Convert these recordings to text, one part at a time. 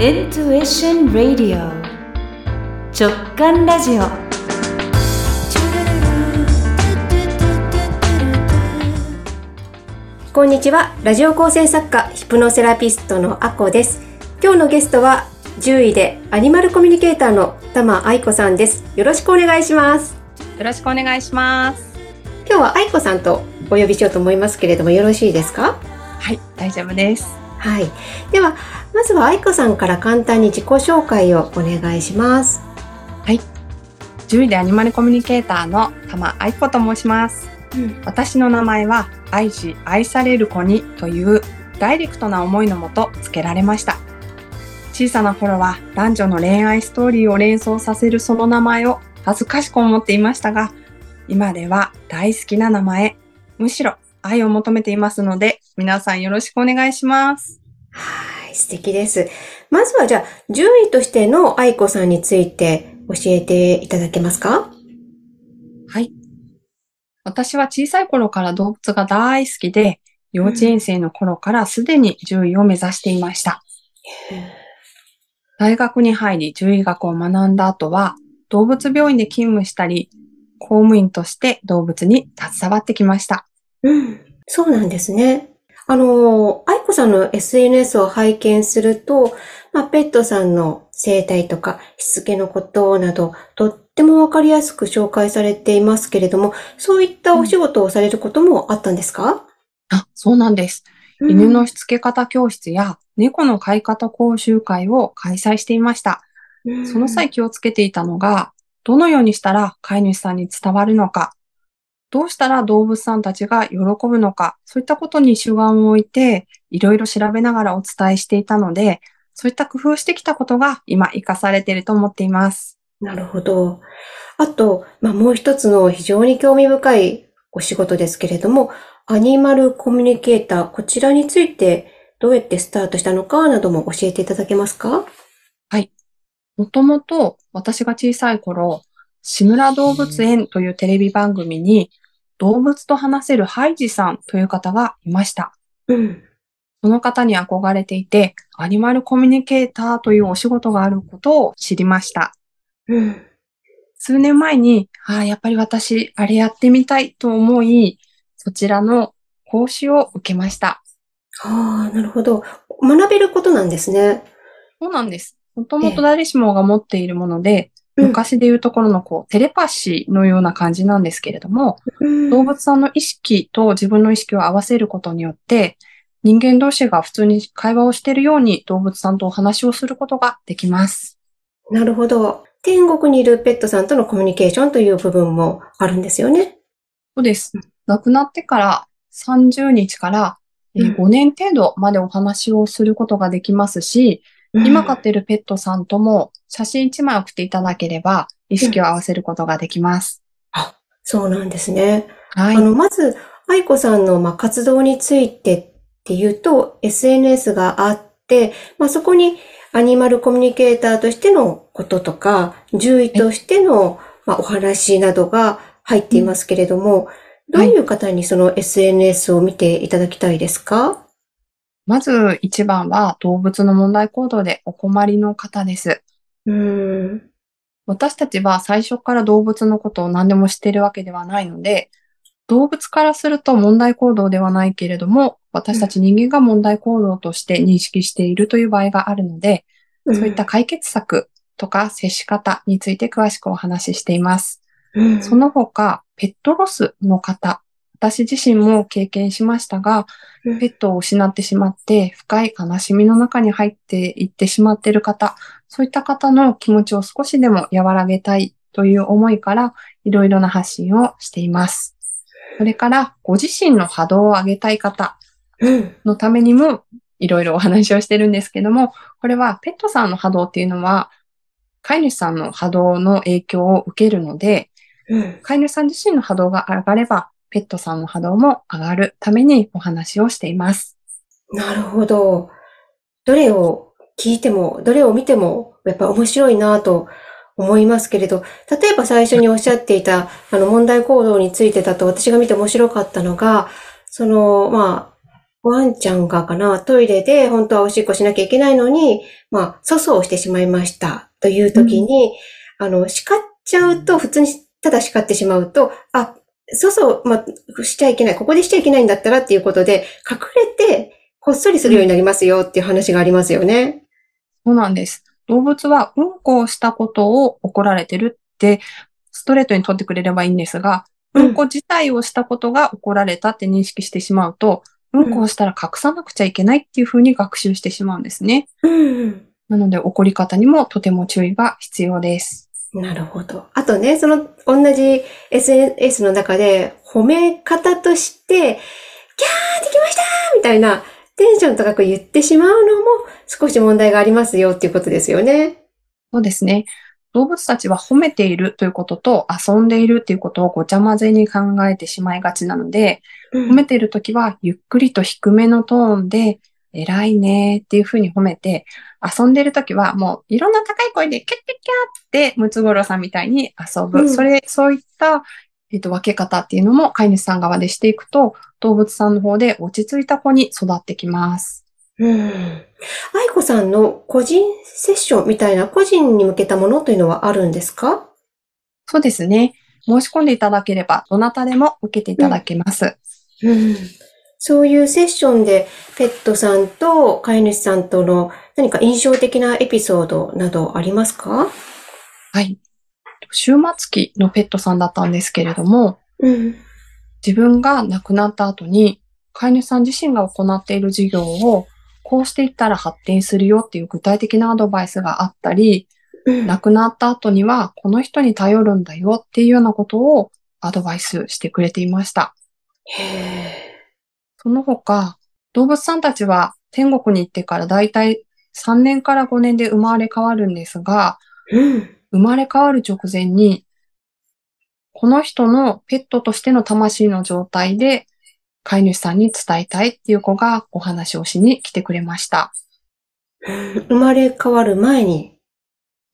Intuition Radio 直感ラジオこんにちは。ラジオ構成作家、ヒプノセラピストのアコです。今日のゲストは、10位でアニマルコミュニケーターの玉愛子さんです。よろしくお願いします。よろしくお願いします。今日は愛子さんとお呼びしようと思いますけれども、よろしいですか？はい、大丈夫です。はい。では、まずは愛子さんから簡単に自己紹介をお願いします。10位でアニマルコミュニケーターの玉愛子と申します。うん。私の名前は愛し愛される子にというダイレクトな思いのもと付けられました。小さな頃は男女の恋愛ストーリーを連想させるその名前を恥ずかしく思っていましたが、今では大好きな名前、むしろ愛を求めていますので、皆さんよろしくお願いします。はい、素敵です。まずはじゃあ、10位としての愛子さんについて教えていただけますか？はい。私は小さい頃から動物が大好きで、幼稚園生の頃からすでに獣医を目指していました。大学に入り獣医学を学んだ後は、動物病院で勤務したり、公務員として動物に携わってきました。うん、そうなんですね。あの、愛子さんの SNS を拝見すると、まあ、ペットさんの生態とか、しつけのことなど、とってもわかりやすく紹介されていますけれども、そういったお仕事をされることもあったんですか、あ、そうなんです。犬のしつけ方教室や猫の飼い方講習会を開催していました。うん。その際、気をつけていたのが、どのようにしたら飼い主さんに伝わるのか、どうしたら動物さんたちが喜ぶのか、そういったことに主眼を置いて、いろいろ調べながらお伝えしていたので、そういった工夫してきたことが今活かされていると思っています。なるほど。あと、まあ、もう一つの非常に興味深いお仕事ですけれども、アニマルコミュニケーター、こちらについてどうやってスタートしたのかなども教えていただけますか？もともと私が小さい頃、志村動物園というテレビ番組に動物と話せるハイジさんという方がいました。うん。その方に憧れていて、アニマルコミュニケーターというお仕事があることを知りました。うん。数年前に、ああ、やっぱり私、あれやってみたいと思い、そちらの講習を受けました。ああ、なるほど。学べることなんですね。そうなんです。もともと誰しもが持っているもので、うん昔でいうところのこう、テレパシーのような感じなんですけれども、うん動物さんの意識と自分の意識を合わせることによって、人間同士が普通に会話をしているように動物さんとお話をすることができます。なるほど。天国にいるペットさんとのコミュニケーションという部分もあるんですよね。そうです。亡くなってから30日からえーうん5年程度までお話をすることができますし、今飼っているペットさんとも写真1枚送っていただければ意識を合わせることができます。そうなんですね。はい。あの、まず、愛子さんの、まあ、活動についてっていうと、SNS があって、まあ、そこにアニマルコミュニケーターとしてのこととか、獣医としての、まあ、お話などが入っていますけれども、どういう方にその SNS を見ていただきたいですか？まず一番は動物の問題行動でお困りの方です。うーん。私たちは最初から動物のことを何でも知っているわけではないので、動物からすると問題行動ではないけれども、私たち人間が問題行動として認識しているという場合があるので、そういった解決策とか接し方について詳しくお話ししています。うん、その他、ペットロスの方、私自身も経験しましたが、うんペットを失ってしまって深い悲しみの中に入っていってしまっている方、そういった方の気持ちを少しでも和らげたいという思いから、いろいろな発信をしています。それから、ご自身の波動を上げたい方うん。のためにも、いろいろお話をしてるんですけども、これはペットさんの波動っていうのは、飼い主さんの波動の影響を受けるので、うん。飼い主さん自身の波動が上がれば、ペットさんの波動も上がるためにお話をしています。なるほど。どれを聞いても、どれを見ても、やっぱ面白いなと思いますけれど、例えば最初におっしゃっていた、あの問題行動についてだと私が見て面白かったのが、その、まあ、ワンちゃんがかな、トイレで本当はおしっこしなきゃいけないのに、まあ、粗相をしてしまいましたという時に、あの、叱っちゃうと、普通にただ叱ってしまうと、あ、粗相、まあ、しちゃいけない、ここでしちゃいけないんだったらっていうことで、隠れて、こっそりするようになりますよっていう話がありますよね。そうなんです。動物はうんこをしたことを怒られてるって、ストレートに取ってくれればいいんですが、うんうんこ自体をしたことが怒られたって認識してしまうと、うんこをしたら隠さなくちゃいけないっていうふうに学習してしまうんですね。うん。なので怒り方にもとても注意が必要です。なるほど。あとね、その同じ SNS の中で褒め方として、キャーできましたみたいなテンション高く言ってしまうのも少し問題がありますよっていうことですよね。そうですね。動物たちは褒めているということと遊んでいるっていうことをごちゃ混ぜに考えてしまいがちなので、褒めているときはゆっくりと低めのトーンで、偉いねっていうふうに褒めて、遊んでるときはもういろんな高い声でキャッキャッキャーってムツゴロウさんみたいに遊ぶ。うんそれ、そういった、えっと、分け方っていうのも飼い主さん側でしていくと、動物さんの方で落ち着いた子に育ってきます。うん。愛子さんの個人セッションみたいな個人に向けたものというのはあるんですか？そうですね。申し込んでいただければ、どなたでも受けていただけます。うん。そういうセッションでペットさんと飼い主さんとの何か印象的なエピソードなどありますか？はい。終末期のペットさんだったんですけれども、うん。自分が亡くなった後に、飼い主さん自身が行っている事業を、こうしていったら発展するよっていう具体的なアドバイスがあったり、うん亡くなった後にはこの人に頼るんだよっていうようなことをアドバイスしてくれていました。へその他、動物さんたちは天国に行ってからだいたい3年から5年で生まれ変わるんですが。生まれ変わる直前に、この人のペットとしての魂の状態で飼い主さんに伝えたいっていう子がお話をしに来てくれました。生まれ変わる前に。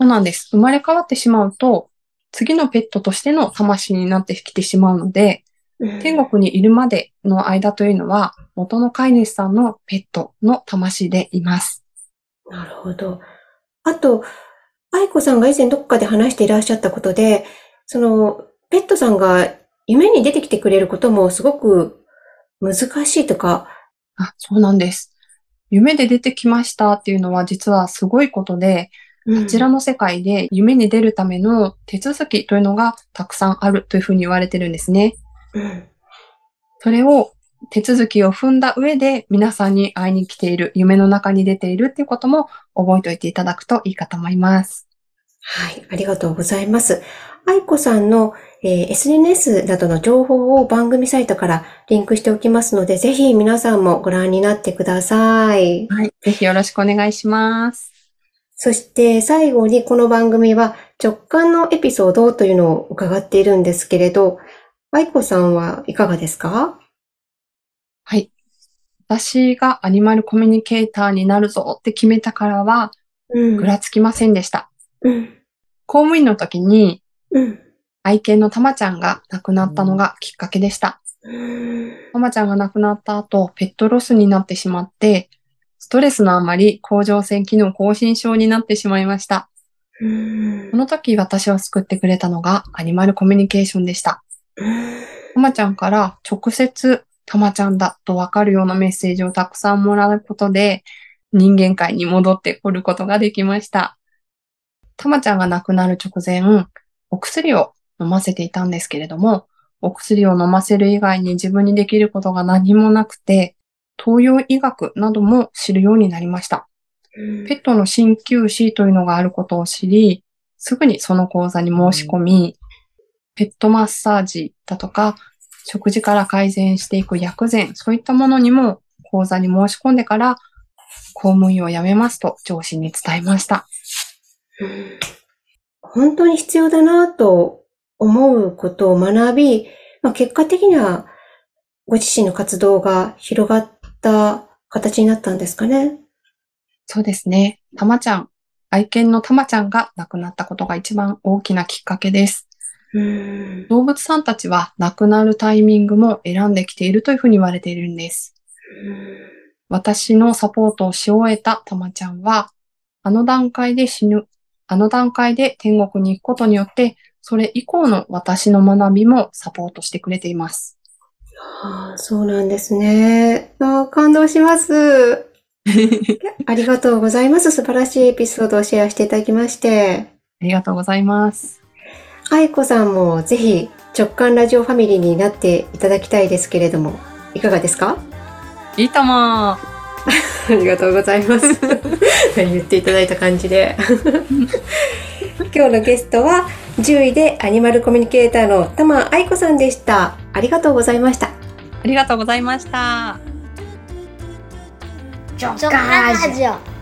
そうなんです。生まれ変わってしまうと、次のペットとしての魂になってきてしまうので、天国にいるまでの間というのは、元の飼い主さんのペットの魂でいます。なるほど。あと、愛子さんが以前どこかで話していらっしゃったことで、その、ペットさんが夢に出てきてくれることもすごく難しいとか、あ、そうなんです。夢で出てきましたっていうのは実はすごいことで、こちらの世界で夢に出るための手続きというのがたくさんあるというふうに言われてるんですね。うん。それを手続きを踏んだ上で皆さんに会いに来ている、夢の中に出ているっていうことも覚えておいていただくといいかと思います。はい、ありがとうございます。愛子さんの、えー SNS などの情報を番組サイトからリンクしておきますので、ぜひ皆さんもご覧になってください。はい。ぜひよろしくお願いします。そして最後にこの番組は直感のエピソードというのを伺っているんですけれど、愛子さんはいかがですか？はい。私がアニマルコミュニケーターになるぞって決めたからは、うんぐらつきませんでした。うん。公務員の時にうん。愛犬のたまちゃんが亡くなったのがきっかけでした。うんたまちゃんが亡くなった後、ペットロスになってしまって、ストレスのあまり甲状腺機能亢進症になってしまいました。うんこの時私を救ってくれたのがアニマルコミュニケーションでした。たまちゃんから直接たまちゃんだとわかるようなメッセージをたくさんもらうことで人間界に戻ってくることができました。たまちゃんが亡くなる直前、お薬を飲ませていたんですけれども、お薬を飲ませる以外に自分にできることが何もなくて、東洋医学なども知るようになりました。ペットの鍼灸師というのがあることを知り、すぐにその講座に申し込み、ペットマッサージだとか、食事から改善していく薬膳、そういったものにも講座に申し込んでから、公務員を辞めますと上司に伝えました。うん本当に必要だなと思うことを学び、まあ、結果的にはご自身の活動が広がった形になったんですかね。そうですね。たまちゃん、愛犬のたまちゃんが亡くなったことが一番大きなきっかけです。うん動物さんたちは亡くなるタイミングも選んできているというふうに言われているんです。私のサポートをし終えたたまちゃんは、あの段階で死ぬ、あの段階で天国に行くことによって、それ以降の私の学びもサポートしてくれています。ああそうなんですね。ああ感動します。ありがとうございます。素晴らしいエピソードをシェアしていただきまして。ありがとうございます。愛子さんもぜひ直感ラジオファミリーになっていただきたいですけれども、いかがですか？いいともありがとうございます。言っていただいた感じで。今日のゲストは10位でアニマルコミュニケーターの玉愛子さんでした。ありがとうございました。ありがとうございました。直感ラジオ